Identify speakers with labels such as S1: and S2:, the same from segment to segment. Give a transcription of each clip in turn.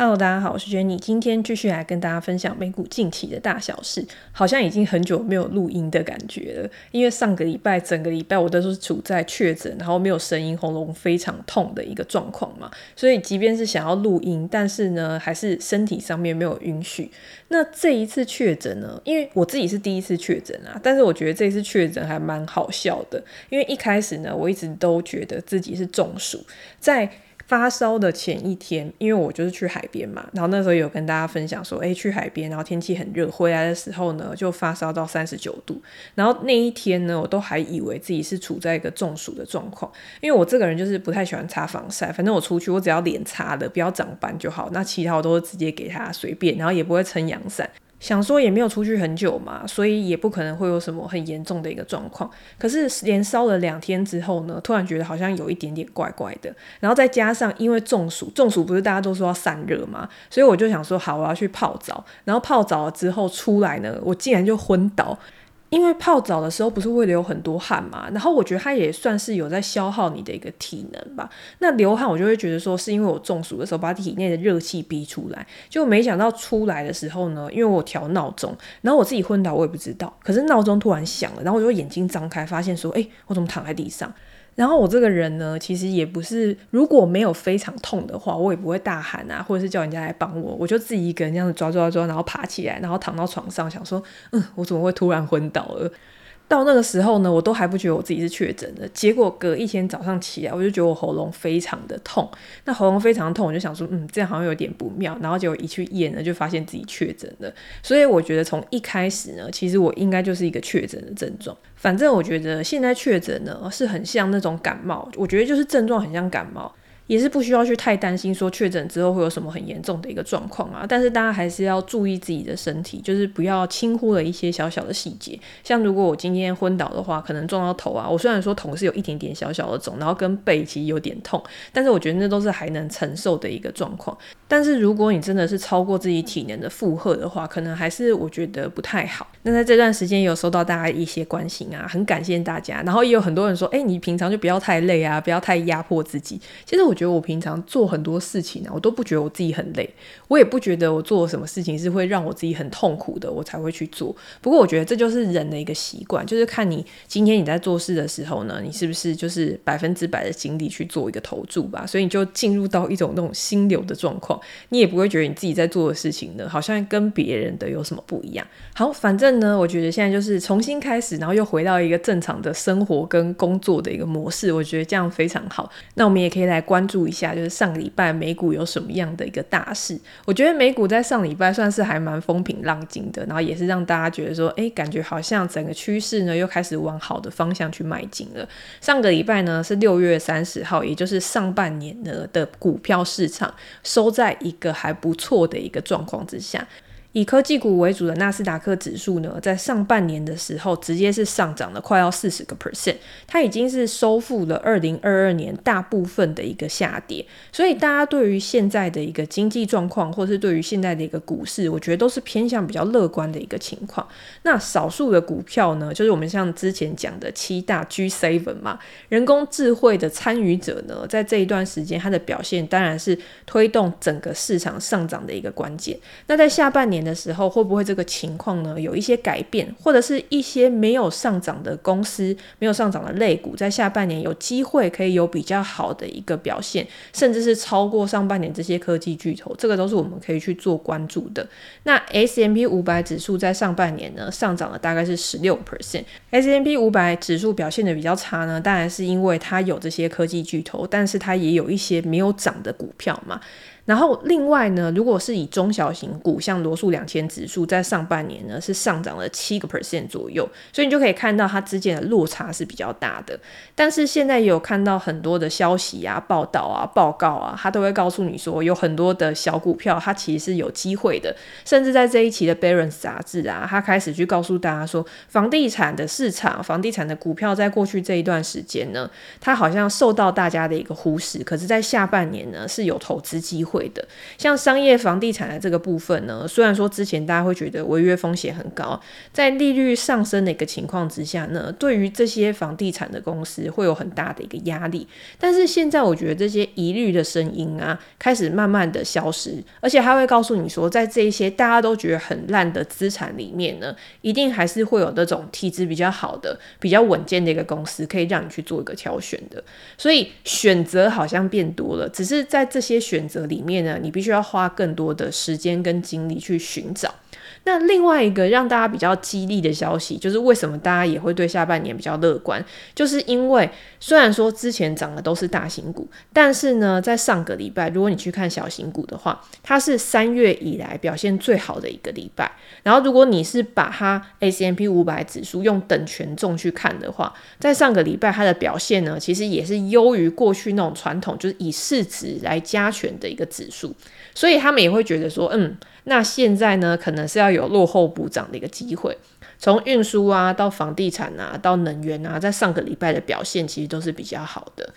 S1: Hello，大家好，我是轩尼今天继续来跟大家分享美股近期的大小事。好像已经很久没有录音的感觉了，因为上个礼拜整个礼拜我都是处在确诊，然后没有声音，喉咙非常痛的一个状况嘛，所以即便是想要录音，但是呢，还是身体上面没有允许。那这一次确诊呢，因为我自己是第一次确诊啊，但是我觉得这次确诊还蛮好笑的，因为一开始呢，我一直都觉得自己是中暑，在。发烧的前一天，因为我就是去海边嘛，然后那时候有跟大家分享说，诶，去海边，然后天气很热，回来的时候呢，就发烧到三十九度，然后那一天呢，我都还以为自己是处在一个中暑的状况，因为我这个人就是不太喜欢擦防晒，反正我出去我只要脸擦的不要长斑就好，那其他我都是直接给他随便，然后也不会撑阳伞。想说也没有出去很久嘛，所以也不可能会有什么很严重的一个状况。可是连烧了两天之后呢，突然觉得好像有一点点怪怪的。然后再加上因为中暑，中暑不是大家都说要散热嘛，所以我就想说好，我要去泡澡。然后泡澡了之后出来呢，我竟然就昏倒。因为泡澡的时候不是会流很多汗嘛，然后我觉得它也算是有在消耗你的一个体能吧。那流汗我就会觉得说是因为我中暑的时候把体内的热气逼出来，就没想到出来的时候呢，因为我调闹钟，然后我自己昏倒我也不知道，可是闹钟突然响了，然后我就眼睛张开发现说，哎，我怎么躺在地上？然后我这个人呢，其实也不是，如果没有非常痛的话，我也不会大喊啊，或者是叫人家来帮我，我就自己一个人这样子抓抓抓，然后爬起来，然后躺到床上，想说，嗯，我怎么会突然昏倒了？到那个时候呢，我都还不觉得我自己是确诊的。结果隔一天早上起来，我就觉得我喉咙非常的痛。那喉咙非常痛，我就想说，嗯，这样好像有点不妙。然后结果一去验呢，就发现自己确诊了。所以我觉得从一开始呢，其实我应该就是一个确诊的症状。反正我觉得现在确诊呢，是很像那种感冒。我觉得就是症状很像感冒。也是不需要去太担心说确诊之后会有什么很严重的一个状况啊，但是大家还是要注意自己的身体，就是不要轻忽了一些小小的细节。像如果我今天昏倒的话，可能撞到头啊，我虽然说头是有一点点小小的肿，然后跟背其实有点痛，但是我觉得那都是还能承受的一个状况。但是如果你真的是超过自己体能的负荷的话，可能还是我觉得不太好。那在这段时间有收到大家一些关心啊，很感谢大家。然后也有很多人说，哎，你平常就不要太累啊，不要太压迫自己。其实我。觉得我平常做很多事情呢，我都不觉得我自己很累，我也不觉得我做什么事情是会让我自己很痛苦的，我才会去做。不过我觉得这就是人的一个习惯，就是看你今天你在做事的时候呢，你是不是就是百分之百的精力去做一个投注吧？所以你就进入到一种那种心流的状况，你也不会觉得你自己在做的事情呢，好像跟别人的有什么不一样。好，反正呢，我觉得现在就是重新开始，然后又回到一个正常的生活跟工作的一个模式，我觉得这样非常好。那我们也可以来关。注一下，就是上个礼拜美股有什么样的一个大事？我觉得美股在上礼拜算是还蛮风平浪静的，然后也是让大家觉得说，哎，感觉好像整个趋势呢又开始往好的方向去迈进了。上个礼拜呢是六月三十号，也就是上半年呢的股票市场收在一个还不错的一个状况之下。以科技股为主的纳斯达克指数呢，在上半年的时候，直接是上涨了快要四十个 percent，它已经是收复了二零二二年大部分的一个下跌。所以大家对于现在的一个经济状况，或是对于现在的一个股市，我觉得都是偏向比较乐观的一个情况。那少数的股票呢，就是我们像之前讲的七大 G Seven 嘛，人工智慧的参与者呢，在这一段时间它的表现，当然是推动整个市场上涨的一个关键。那在下半年。年的时候会不会这个情况呢，有一些改变，或者是一些没有上涨的公司、没有上涨的类股，在下半年有机会可以有比较好的一个表现，甚至是超过上半年这些科技巨头，这个都是我们可以去做关注的。那 S M P 五百指数在上半年呢，上涨了大概是十六 percent，S M P 五百指数表现的比较差呢，当然是因为它有这些科技巨头，但是它也有一些没有涨的股票嘛。然后另外呢，如果是以中小型股，像罗素两千指数，在上半年呢是上涨了七个 percent 左右，所以你就可以看到它之间的落差是比较大的。但是现在也有看到很多的消息啊、报道啊、报告啊，它都会告诉你说，有很多的小股票它其实是有机会的。甚至在这一期的《Barron's》杂志啊，它开始去告诉大家说，房地产的市场、房地产的股票在过去这一段时间呢，它好像受到大家的一个忽视，可是在下半年呢是有投资机会。会的。像商业房地产的这个部分呢，虽然说之前大家会觉得违约风险很高，在利率上升的一个情况之下呢，对于这些房地产的公司会有很大的一个压力。但是现在我觉得这些疑虑的声音啊，开始慢慢的消失，而且他会告诉你说，在这一些大家都觉得很烂的资产里面呢，一定还是会有那种体质比较好的、比较稳健的一个公司，可以让你去做一个挑选的。所以选择好像变多了，只是在这些选择里面面呢，你必须要花更多的时间跟精力去寻找。那另外一个让大家比较激励的消息，就是为什么大家也会对下半年比较乐观，就是因为虽然说之前涨的都是大型股，但是呢，在上个礼拜，如果你去看小型股的话，它是三月以来表现最好的一个礼拜。然后，如果你是把它 S&P 500指数用等权重去看的话，在上个礼拜它的表现呢，其实也是优于过去那种传统就是以市值来加权的一个指数，所以他们也会觉得说，嗯。那现在呢，可能是要有落后补涨的一个机会。从运输啊，到房地产啊，到能源啊，在上个礼拜的表现其实都是比较好的。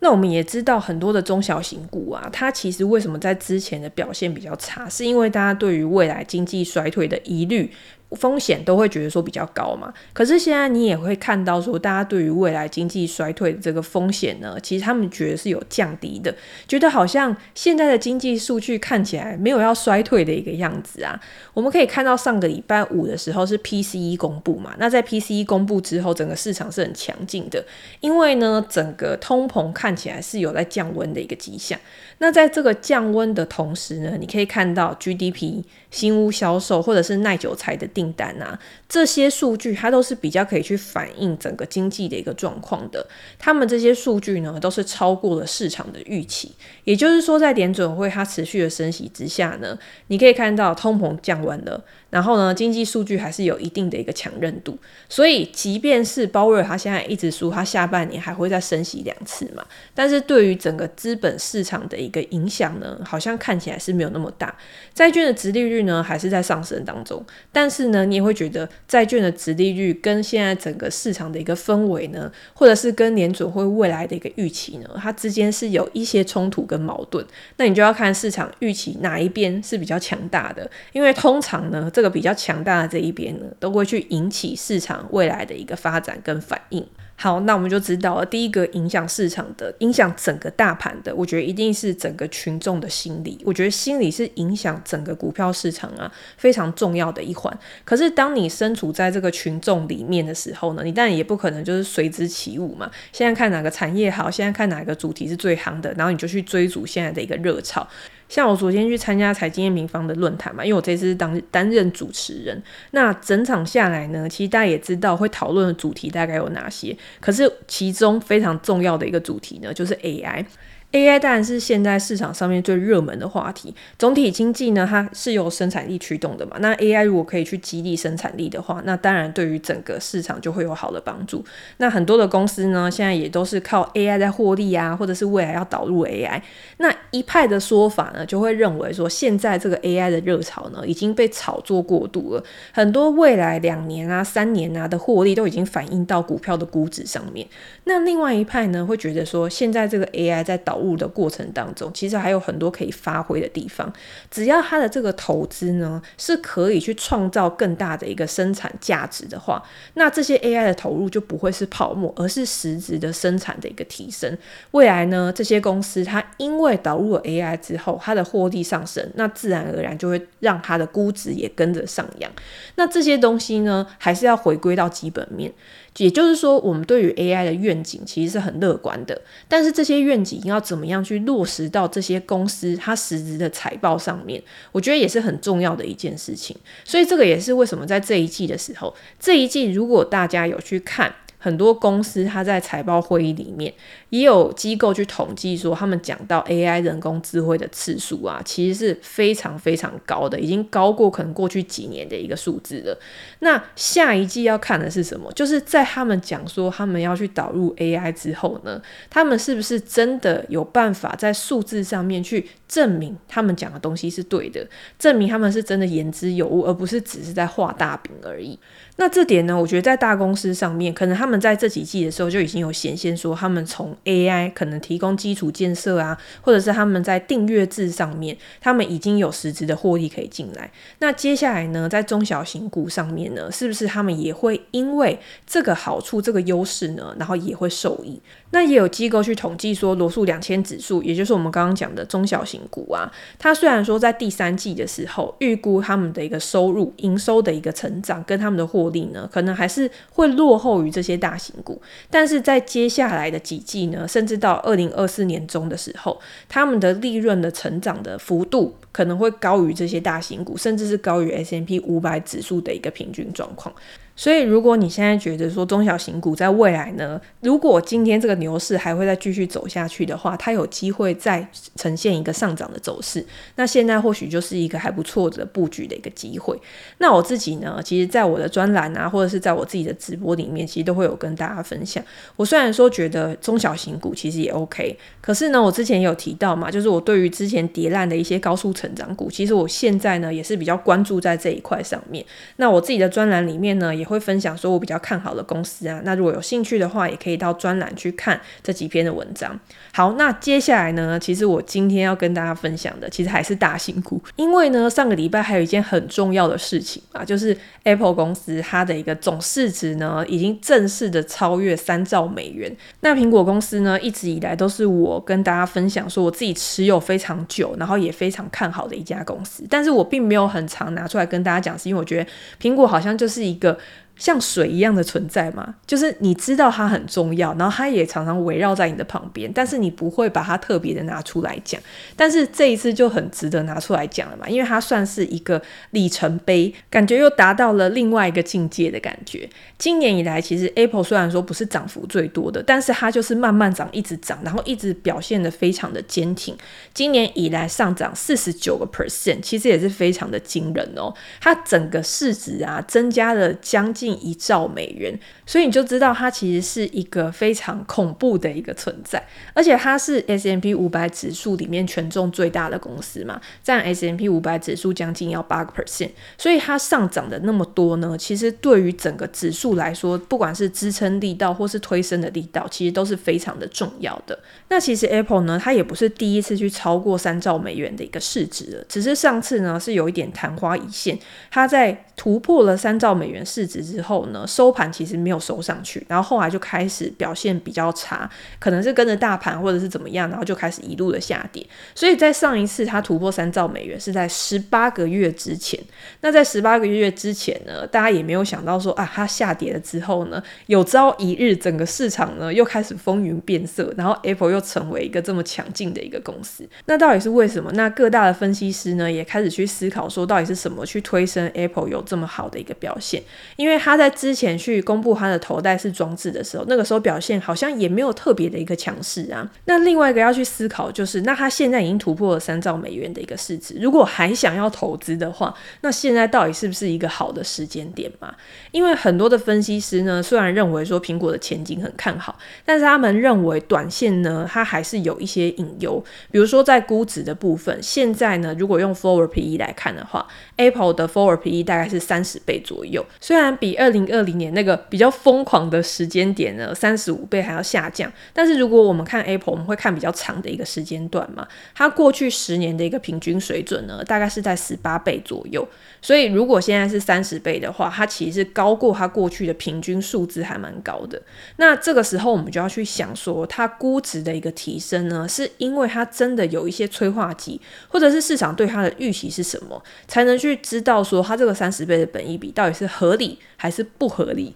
S1: 那我们也知道很多的中小型股啊，它其实为什么在之前的表现比较差，是因为大家对于未来经济衰退的疑虑。风险都会觉得说比较高嘛，可是现在你也会看到说，大家对于未来经济衰退的这个风险呢，其实他们觉得是有降低的，觉得好像现在的经济数据看起来没有要衰退的一个样子啊。我们可以看到上个礼拜五的时候是 PCE 公布嘛，那在 PCE 公布之后，整个市场是很强劲的，因为呢，整个通膨看起来是有在降温的一个迹象。那在这个降温的同时呢，你可以看到 GDP、新屋销售或者是耐久财的订单啊，这些数据它都是比较可以去反映整个经济的一个状况的。他们这些数据呢，都是超过了市场的预期。也就是说，在联准会它持续的升息之下呢，你可以看到通膨降温了。然后呢，经济数据还是有一定的一个强韧度，所以即便是鲍威尔他现在一直说他下半年还会再升息两次嘛，但是对于整个资本市场的一个影响呢，好像看起来是没有那么大。债券的殖利率呢还是在上升当中，但是呢，你也会觉得债券的殖利率跟现在整个市场的一个氛围呢，或者是跟联准会未来的一个预期呢，它之间是有一些冲突跟矛盾。那你就要看市场预期哪一边是比较强大的，因为通常呢。这个比较强大的这一边呢，都会去引起市场未来的一个发展跟反应。好，那我们就知道了，第一个影响市场的、影响整个大盘的，我觉得一定是整个群众的心理。我觉得心理是影响整个股票市场啊非常重要的一环。可是当你身处在这个群众里面的时候呢，你当然也不可能就是随之起舞嘛。现在看哪个产业好，现在看哪个主题是最夯的，然后你就去追逐现在的一个热潮。像我昨天去参加财经夜平方的论坛嘛，因为我这次当担任主持人。那整场下来呢，其实大家也知道会讨论的主题大概有哪些。可是其中非常重要的一个主题呢，就是 AI。AI 当然是现在市场上面最热门的话题。总体经济呢，它是由生产力驱动的嘛。那 AI 如果可以去激励生产力的话，那当然对于整个市场就会有好的帮助。那很多的公司呢，现在也都是靠 AI 在获利啊，或者是未来要导入 AI。那一派的说法呢，就会认为说，现在这个 AI 的热潮呢，已经被炒作过度了。很多未来两年啊、三年啊的获利都已经反映到股票的估值上面。那另外一派呢，会觉得说，现在这个 AI 在导导入的过程当中，其实还有很多可以发挥的地方。只要它的这个投资呢，是可以去创造更大的一个生产价值的话，那这些 AI 的投入就不会是泡沫，而是实质的生产的一个提升。未来呢，这些公司它因为导入了 AI 之后，它的获利上升，那自然而然就会让它的估值也跟着上扬。那这些东西呢，还是要回归到基本面。也就是说，我们对于 AI 的愿景其实是很乐观的，但是这些愿景要怎么样去落实到这些公司它实质的财报上面，我觉得也是很重要的一件事情。所以这个也是为什么在这一季的时候，这一季如果大家有去看。很多公司，它在财报会议里面也有机构去统计说，他们讲到 AI 人工智慧的次数啊，其实是非常非常高的，已经高过可能过去几年的一个数字了。那下一季要看的是什么？就是在他们讲说他们要去导入 AI 之后呢，他们是不是真的有办法在数字上面去证明他们讲的东西是对的，证明他们是真的言之有物，而不是只是在画大饼而已。那这点呢，我觉得在大公司上面，可能他们在这几季的时候就已经有显现说，他们从 AI 可能提供基础建设啊，或者是他们在订阅制上面，他们已经有实质的获利可以进来。那接下来呢，在中小型股上面呢，是不是他们也会因为这个好处、这个优势呢，然后也会受益？那也有机构去统计说，罗素两千指数，也就是我们刚刚讲的中小型股啊，它虽然说在第三季的时候预估他们的一个收入、营收的一个成长跟他们的获利呢，可能还是会落后于这些大型股，但是在接下来的几季呢，甚至到二零二四年中的时候，他们的利润的成长的幅度可能会高于这些大型股，甚至是高于 S M P 五百指数的一个平均状况。所以，如果你现在觉得说中小型股在未来呢，如果今天这个牛市还会再继续走下去的话，它有机会再呈现一个上涨的走势，那现在或许就是一个还不错的布局的一个机会。那我自己呢，其实在我的专栏啊，或者是在我自己的直播里面，其实都会有跟大家分享。我虽然说觉得中小型股其实也 OK，可是呢，我之前有提到嘛，就是我对于之前跌烂的一些高速成长股，其实我现在呢也是比较关注在这一块上面。那我自己的专栏里面呢，也会分享说我比较看好的公司啊，那如果有兴趣的话，也可以到专栏去看这几篇的文章。好，那接下来呢，其实我今天要跟大家分享的，其实还是大型股，因为呢，上个礼拜还有一件很重要的事情啊，就是 Apple 公司它的一个总市值呢，已经正式的超越三兆美元。那苹果公司呢，一直以来都是我跟大家分享说我自己持有非常久，然后也非常看好的一家公司，但是我并没有很常拿出来跟大家讲，是因为我觉得苹果好像就是一个。像水一样的存在嘛，就是你知道它很重要，然后它也常常围绕在你的旁边，但是你不会把它特别的拿出来讲。但是这一次就很值得拿出来讲了嘛，因为它算是一个里程碑，感觉又达到了另外一个境界的感觉。今年以来，其实 Apple 虽然说不是涨幅最多的，但是它就是慢慢涨，一直涨，然后一直表现的非常的坚挺。今年以来上涨四十九个 percent，其实也是非常的惊人哦。它整个市值啊，增加了将近。近一兆美元，所以你就知道它其实是一个非常恐怖的一个存在，而且它是 S M P 五百指数里面权重最大的公司嘛，占 S M P 五百指数将近要八个 percent，所以它上涨的那么多呢，其实对于整个指数来说，不管是支撑力道或是推升的力道，其实都是非常的重要的。那其实 Apple 呢，它也不是第一次去超过三兆美元的一个市值了，只是上次呢是有一点昙花一现，它在突破了三兆美元市值之之后呢，收盘其实没有收上去，然后后来就开始表现比较差，可能是跟着大盘或者是怎么样，然后就开始一路的下跌。所以在上一次它突破三兆美元是在十八个月之前。那在十八个月之前呢，大家也没有想到说啊，它下跌了之后呢，有朝一日整个市场呢又开始风云变色，然后 Apple 又成为一个这么强劲的一个公司。那到底是为什么？那各大的分析师呢也开始去思考说，到底是什么去推升 Apple 有这么好的一个表现？因为他在之前去公布他的头戴式装置的时候，那个时候表现好像也没有特别的一个强势啊。那另外一个要去思考就是，那他现在已经突破了三兆美元的一个市值，如果还想要投资的话，那现在到底是不是一个好的时间点嘛？因为很多的分析师呢，虽然认为说苹果的前景很看好，但是他们认为短线呢，它还是有一些隐忧。比如说在估值的部分，现在呢，如果用 Forward PE 来看的话，Apple 的 Forward PE 大概是三十倍左右，虽然比二零二零年那个比较疯狂的时间点呢，三十五倍还要下降，但是如果我们看 Apple，我们会看比较长的一个时间段嘛，它过去十年的一个平均水准呢，大概是在十八倍左右，所以如果现在是三十倍的话，它其实是高过它过去的平均数字，还蛮高的。那这个时候我们就要去想说，它估值的一个提升呢，是因为它真的有一些催化剂，或者是市场对它的预期是什么，才能去知道说它这个三十倍的本益比到底是合理还还是不合理。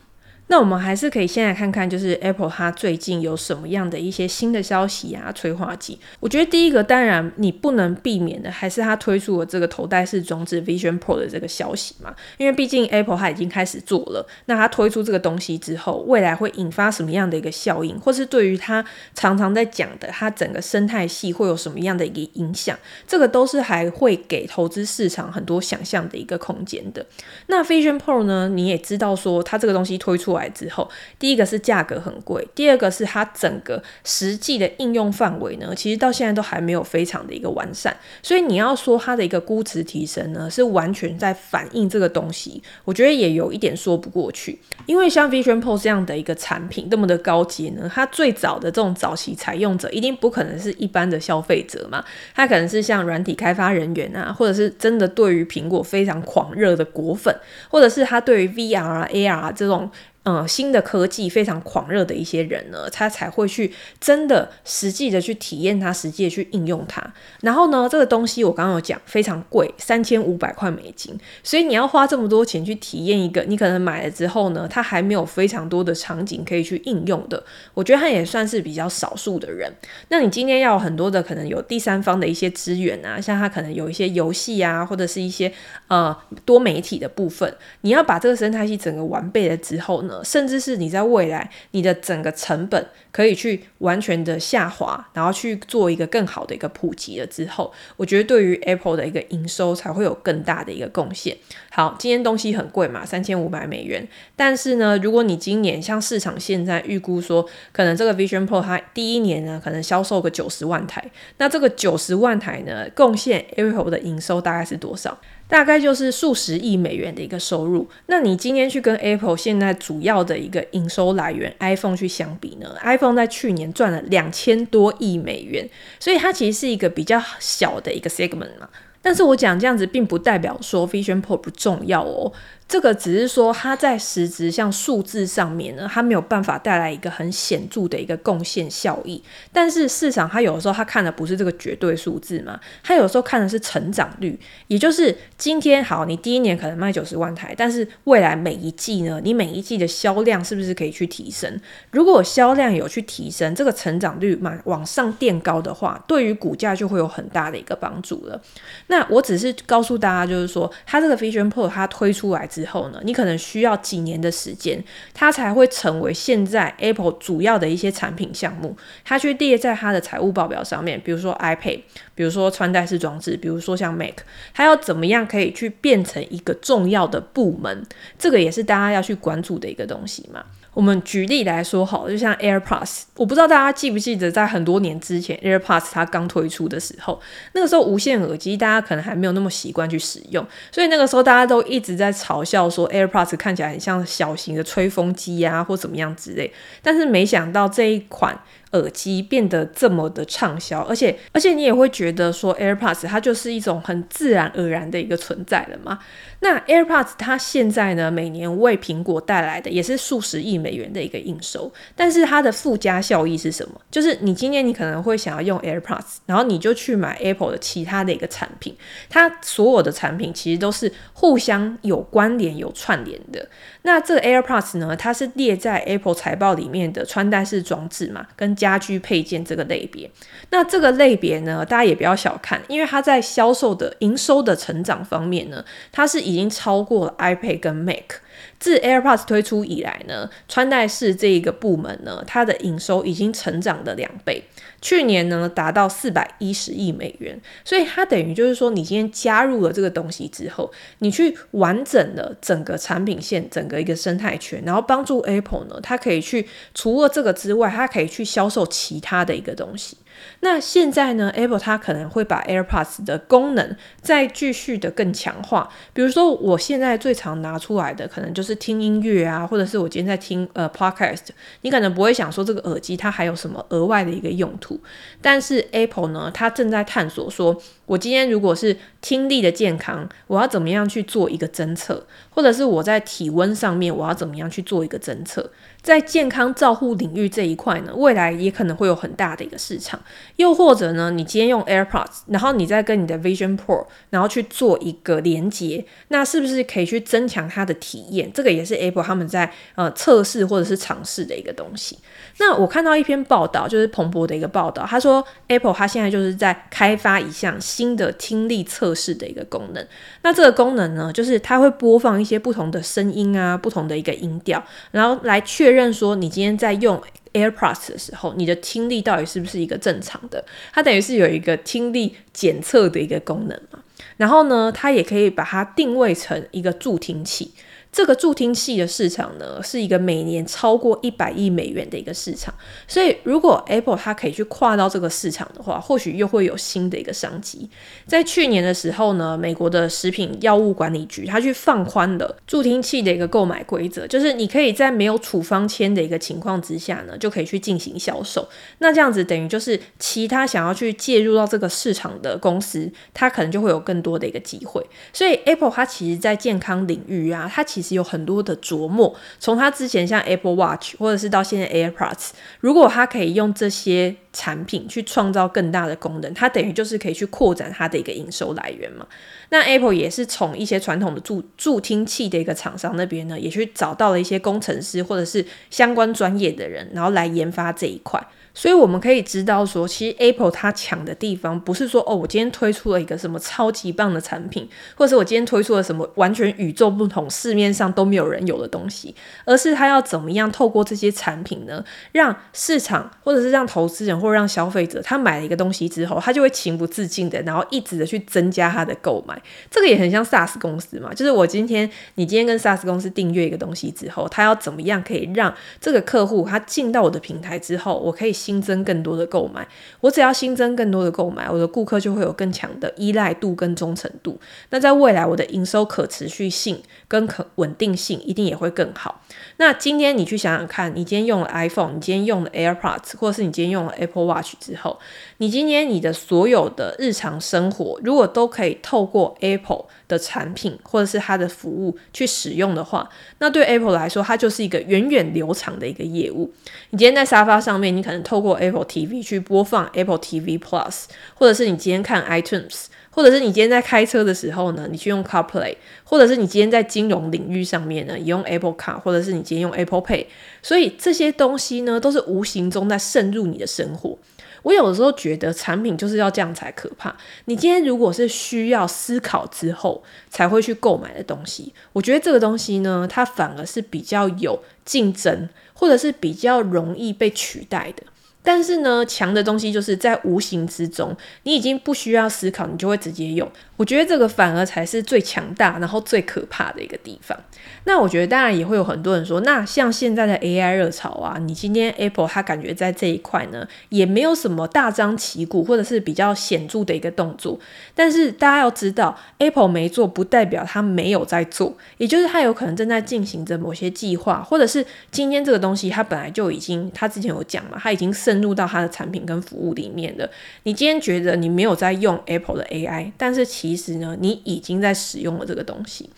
S1: 那我们还是可以先来看看，就是 Apple 它最近有什么样的一些新的消息啊，催化剂。我觉得第一个，当然你不能避免的，还是它推出了这个头戴式装置 Vision Pro 的这个消息嘛。因为毕竟 Apple 它已经开始做了，那它推出这个东西之后，未来会引发什么样的一个效应，或是对于它常常在讲的它整个生态系会有什么样的一个影响，这个都是还会给投资市场很多想象的一个空间的。那 Vision Pro 呢，你也知道说它这个东西推出来。来之后，第一个是价格很贵，第二个是它整个实际的应用范围呢，其实到现在都还没有非常的一个完善。所以你要说它的一个估值提升呢，是完全在反映这个东西，我觉得也有一点说不过去。因为像 Vision Pro 这样的一个产品，那么的高级呢，它最早的这种早期采用者一定不可能是一般的消费者嘛，它可能是像软体开发人员啊，或者是真的对于苹果非常狂热的果粉，或者是他对于 VR、AR 这种。嗯，新的科技非常狂热的一些人呢，他才会去真的实际的去体验它，实际的去应用它。然后呢，这个东西我刚刚有讲非常贵，三千五百块美金，所以你要花这么多钱去体验一个，你可能买了之后呢，它还没有非常多的场景可以去应用的。我觉得它也算是比较少数的人。那你今天要很多的可能有第三方的一些资源啊，像它可能有一些游戏啊，或者是一些呃多媒体的部分，你要把这个生态系整个完备了之后，甚至是你在未来，你的整个成本可以去完全的下滑，然后去做一个更好的一个普及了之后，我觉得对于 Apple 的一个营收才会有更大的一个贡献。好，今天东西很贵嘛，三千五百美元。但是呢，如果你今年像市场现在预估说，可能这个 Vision Pro 它第一年呢，可能销售个九十万台，那这个九十万台呢，贡献 Apple 的营收大概是多少？大概就是数十亿美元的一个收入。那你今天去跟 Apple 现在主要的一个营收来源 iPhone 去相比呢？iPhone 在去年赚了两千多亿美元，所以它其实是一个比较小的一个 segment 嘛。但是我讲这样子，并不代表说 Vision Pro 不重要哦。这个只是说，它在实质像数字上面呢，它没有办法带来一个很显著的一个贡献效益。但是市场它有的时候它看的不是这个绝对数字嘛，它有时候看的是成长率，也就是今天好，你第一年可能卖九十万台，但是未来每一季呢，你每一季的销量是不是可以去提升？如果销量有去提升，这个成长率嘛往上垫高的话，对于股价就会有很大的一个帮助了。那我只是告诉大家，就是说，它这个 Vision Pro 它推出来之之后呢，你可能需要几年的时间，它才会成为现在 Apple 主要的一些产品项目，它去列在它的财务报表上面。比如说 iPad，比如说穿戴式装置，比如说像 Mac，它要怎么样可以去变成一个重要的部门？这个也是大家要去关注的一个东西嘛。我们举例来说好，就像 AirPods，我不知道大家记不记得，在很多年之前，AirPods 它刚推出的时候，那个时候无线耳机大家可能还没有那么习惯去使用，所以那个时候大家都一直在嘲笑说 AirPods 看起来很像小型的吹风机啊，或怎么样之类。但是没想到这一款耳机变得这么的畅销，而且而且你也会觉得说 AirPods 它就是一种很自然而然的一个存在了嘛。那 AirPods 它现在呢，每年为苹果带来的也是数十亿美元的一个营收，但是它的附加效益是什么？就是你今年你可能会想要用 AirPods，然后你就去买 Apple 的其他的一个产品，它所有的产品其实都是互相有关联、有串联的。那这个 AirPods 呢，它是列在 Apple 财报里面的穿戴式装置嘛，跟家居配件这个类别。那这个类别呢，大家也不要小看，因为它在销售的营收的成长方面呢，它是已经超过了 iPad 跟 Mac。自 AirPods 推出以来呢，穿戴式这一个部门呢，它的营收已经成长了两倍。去年呢，达到四百一十亿美元，所以它等于就是说，你今天加入了这个东西之后，你去完整了整个产品线，整个一个生态圈，然后帮助 Apple 呢，它可以去除了这个之外，它可以去销售其他的一个东西。那现在呢，Apple 它可能会把 AirPods 的功能再继续的更强化。比如说，我现在最常拿出来的，可能就是听音乐啊，或者是我今天在听呃 Podcast。你可能不会想说这个耳机它还有什么额外的一个用途，但是 Apple 呢，它正在探索说，我今天如果是听力的健康，我要怎么样去做一个侦测，或者是我在体温上面，我要怎么样去做一个侦测。在健康照护领域这一块呢，未来也可能会有很大的一个市场。又或者呢，你今天用 AirPods，然后你再跟你的 Vision Pro，然后去做一个连接，那是不是可以去增强它的体验？这个也是 Apple 他们在呃测试或者是尝试的一个东西。那我看到一篇报道，就是彭博的一个报道，他说 Apple 它现在就是在开发一项新的听力测试的一个功能。那这个功能呢，就是它会播放一些不同的声音啊，不同的一个音调，然后来确。认说，你今天在用 AirPods 的时候，你的听力到底是不是一个正常的？它等于是有一个听力检测的一个功能嘛。然后呢，它也可以把它定位成一个助听器。这个助听器的市场呢，是一个每年超过一百亿美元的一个市场。所以，如果 Apple 它可以去跨到这个市场的话，或许又会有新的一个商机。在去年的时候呢，美国的食品药物管理局它去放宽了助听器的一个购买规则，就是你可以在没有处方签的一个情况之下呢，就可以去进行销售。那这样子等于就是其他想要去介入到这个市场的公司，它可能就会有更多的一个机会。所以 Apple 它其实在健康领域啊，它其其实有很多的琢磨。从它之前像 Apple Watch，或者是到现在 AirPods，如果它可以用这些产品去创造更大的功能，它等于就是可以去扩展它的一个营收来源嘛。那 Apple 也是从一些传统的助助听器的一个厂商那边呢，也去找到了一些工程师或者是相关专业的人，然后来研发这一块。所以我们可以知道说，其实 Apple 它抢的地方不是说哦，我今天推出了一个什么超级棒的产品，或者是我今天推出了什么完全与众不同、市面上都没有人有的东西，而是它要怎么样透过这些产品呢，让市场或者是让投资人或者让消费者，他买了一个东西之后，他就会情不自禁的，然后一直的去增加他的购买。这个也很像 SaaS 公司嘛，就是我今天你今天跟 SaaS 公司订阅一个东西之后，他要怎么样可以让这个客户他进到我的平台之后，我可以。新增更多的购买，我只要新增更多的购买，我的顾客就会有更强的依赖度跟忠诚度。那在未来，我的营收可持续性跟可稳定性一定也会更好。那今天你去想想看，你今天用了 iPhone，你今天用了 AirPods，或者是你今天用了 Apple Watch 之后，你今天你的所有的日常生活，如果都可以透过 Apple 的产品或者是它的服务去使用的话，那对 Apple 来说，它就是一个源远流长的一个业务。你今天在沙发上面，你可能透过 Apple TV 去播放 Apple TV Plus，或者是你今天看 iTunes，或者是你今天在开车的时候呢，你去用 CarPlay，或者是你今天在金融领域上面呢，也用 Apple Car，或者是你今天用 Apple Pay，所以这些东西呢，都是无形中在渗入你的生活。我有的时候觉得产品就是要这样才可怕。你今天如果是需要思考之后才会去购买的东西，我觉得这个东西呢，它反而是比较有竞争，或者是比较容易被取代的。但是呢，强的东西就是在无形之中，你已经不需要思考，你就会直接用。我觉得这个反而才是最强大，然后最可怕的一个地方。那我觉得当然也会有很多人说，那像现在的 AI 热潮啊，你今天 Apple 它感觉在这一块呢，也没有什么大张旗鼓或者是比较显著的一个动作。但是大家要知道，Apple 没做不代表它没有在做，也就是它有可能正在进行着某些计划，或者是今天这个东西它本来就已经，它之前有讲嘛，它已经渗入到它的产品跟服务里面的。你今天觉得你没有在用 Apple 的 AI，但是其实呢，你已经在使用了这个东西。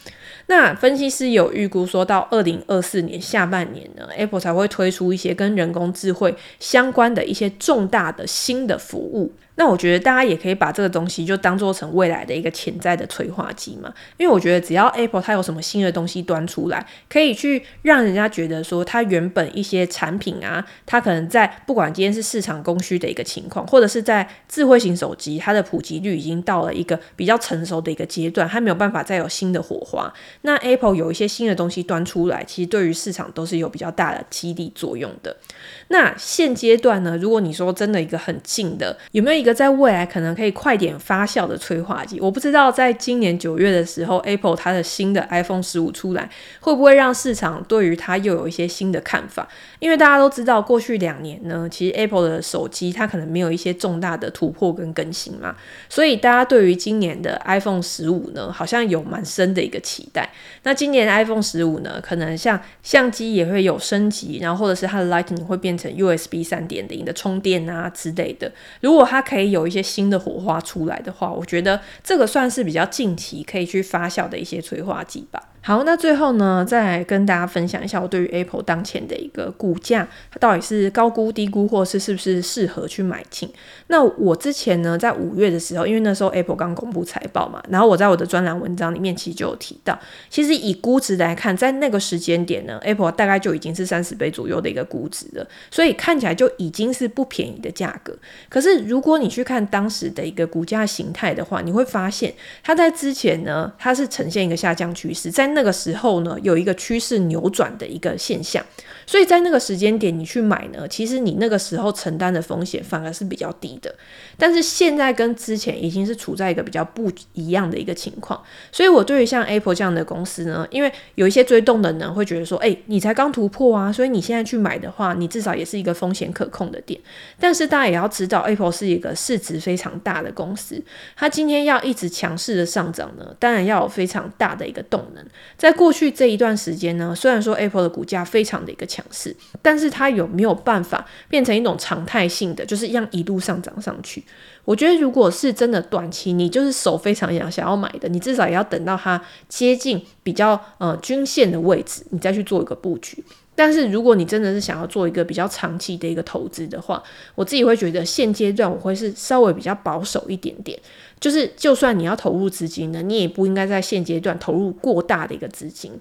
S1: 那分析师有预估说，到二零二四年下半年呢，Apple 才会推出一些跟人工智慧相关的一些重大的新的服务。那我觉得大家也可以把这个东西就当做成未来的一个潜在的催化剂嘛，因为我觉得只要 Apple 它有什么新的东西端出来，可以去让人家觉得说它原本一些产品啊，它可能在不管今天是市场供需的一个情况，或者是在智慧型手机它的普及率已经到了一个比较成熟的一个阶段，它没有办法再有新的火花。那 Apple 有一些新的东西端出来，其实对于市场都是有比较大的激励作用的。那现阶段呢，如果你说真的一个很近的，有没有一个在未来可能可以快点发酵的催化剂？我不知道，在今年九月的时候，Apple 它的新的 iPhone 十五出来，会不会让市场对于它又有一些新的看法？因为大家都知道，过去两年呢，其实 Apple 的手机它可能没有一些重大的突破跟更新嘛，所以大家对于今年的 iPhone 十五呢，好像有蛮深的一个期待。那今年 iPhone 十五呢，可能像相机也会有升级，然后或者是它的 Lightning 会变成 USB 三点零的充电啊之类的，如果它可以有一些新的火花出来的话，我觉得这个算是比较近期可以去发酵的一些催化剂吧。好，那最后呢，再来跟大家分享一下我对于 Apple 当前的一个股价，它到底是高估、低估，或是是不是适合去买进？那我之前呢，在五月的时候，因为那时候 Apple 刚公布财报嘛，然后我在我的专栏文章里面其实就有提到，其实以估值来看，在那个时间点呢，Apple 大概就已经是三十倍左右的一个估值了，所以看起来就已经是不便宜的价格。可是如果你去看当时的一个股价形态的话，你会发现它在之前呢，它是呈现一个下降趋势，在那个时候呢，有一个趋势扭转的一个现象，所以在那个时间点你去买呢，其实你那个时候承担的风险反而是比较低的。但是现在跟之前已经是处在一个比较不一样的一个情况，所以我对于像 Apple 这样的公司呢，因为有一些追动的人会觉得说，哎，你才刚突破啊，所以你现在去买的话，你至少也是一个风险可控的点。但是大家也要知道，Apple 是一个市值非常大的公司，它今天要一直强势的上涨呢，当然要有非常大的一个动能。在过去这一段时间呢，虽然说 Apple 的股价非常的一个强势，但是它有没有办法变成一种常态性的，就是一样一路上涨上去？我觉得，如果是真的短期，你就是手非常痒想要买的，你至少也要等到它接近比较呃均线的位置，你再去做一个布局。但是如果你真的是想要做一个比较长期的一个投资的话，我自己会觉得现阶段我会是稍微比较保守一点点，就是就算你要投入资金呢，你也不应该在现阶段投入过大的一个资金。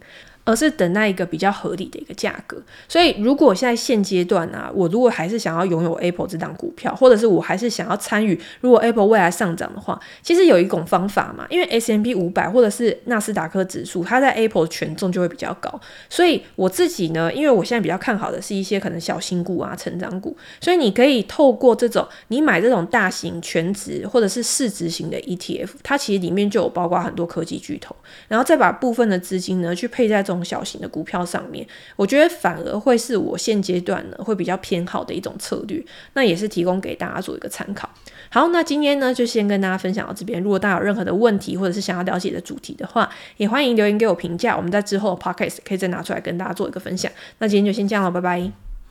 S1: 而是等待一个比较合理的一个价格，所以如果现在现阶段啊，我如果还是想要拥有 Apple 这档股票，或者是我还是想要参与，如果 Apple 未来上涨的话，其实有一种方法嘛，因为 S M P 五百或者是纳斯达克指数，它在 Apple 权重就会比较高，所以我自己呢，因为我现在比较看好的是一些可能小型股啊、成长股，所以你可以透过这种你买这种大型全值或者是市值型的 ETF，它其实里面就有包括很多科技巨头，然后再把部分的资金呢去配在。中小型的股票上面，我觉得反而会是我现阶段呢会比较偏好的一种策略。那也是提供给大家做一个参考。好，那今天呢就先跟大家分享到这边。如果大家有任何的问题或者是想要了解的主题的话，也欢迎留言给我评价。我们在之后的 podcast 可以再拿出来跟大家做一个分享。那今天就先这样了，拜拜。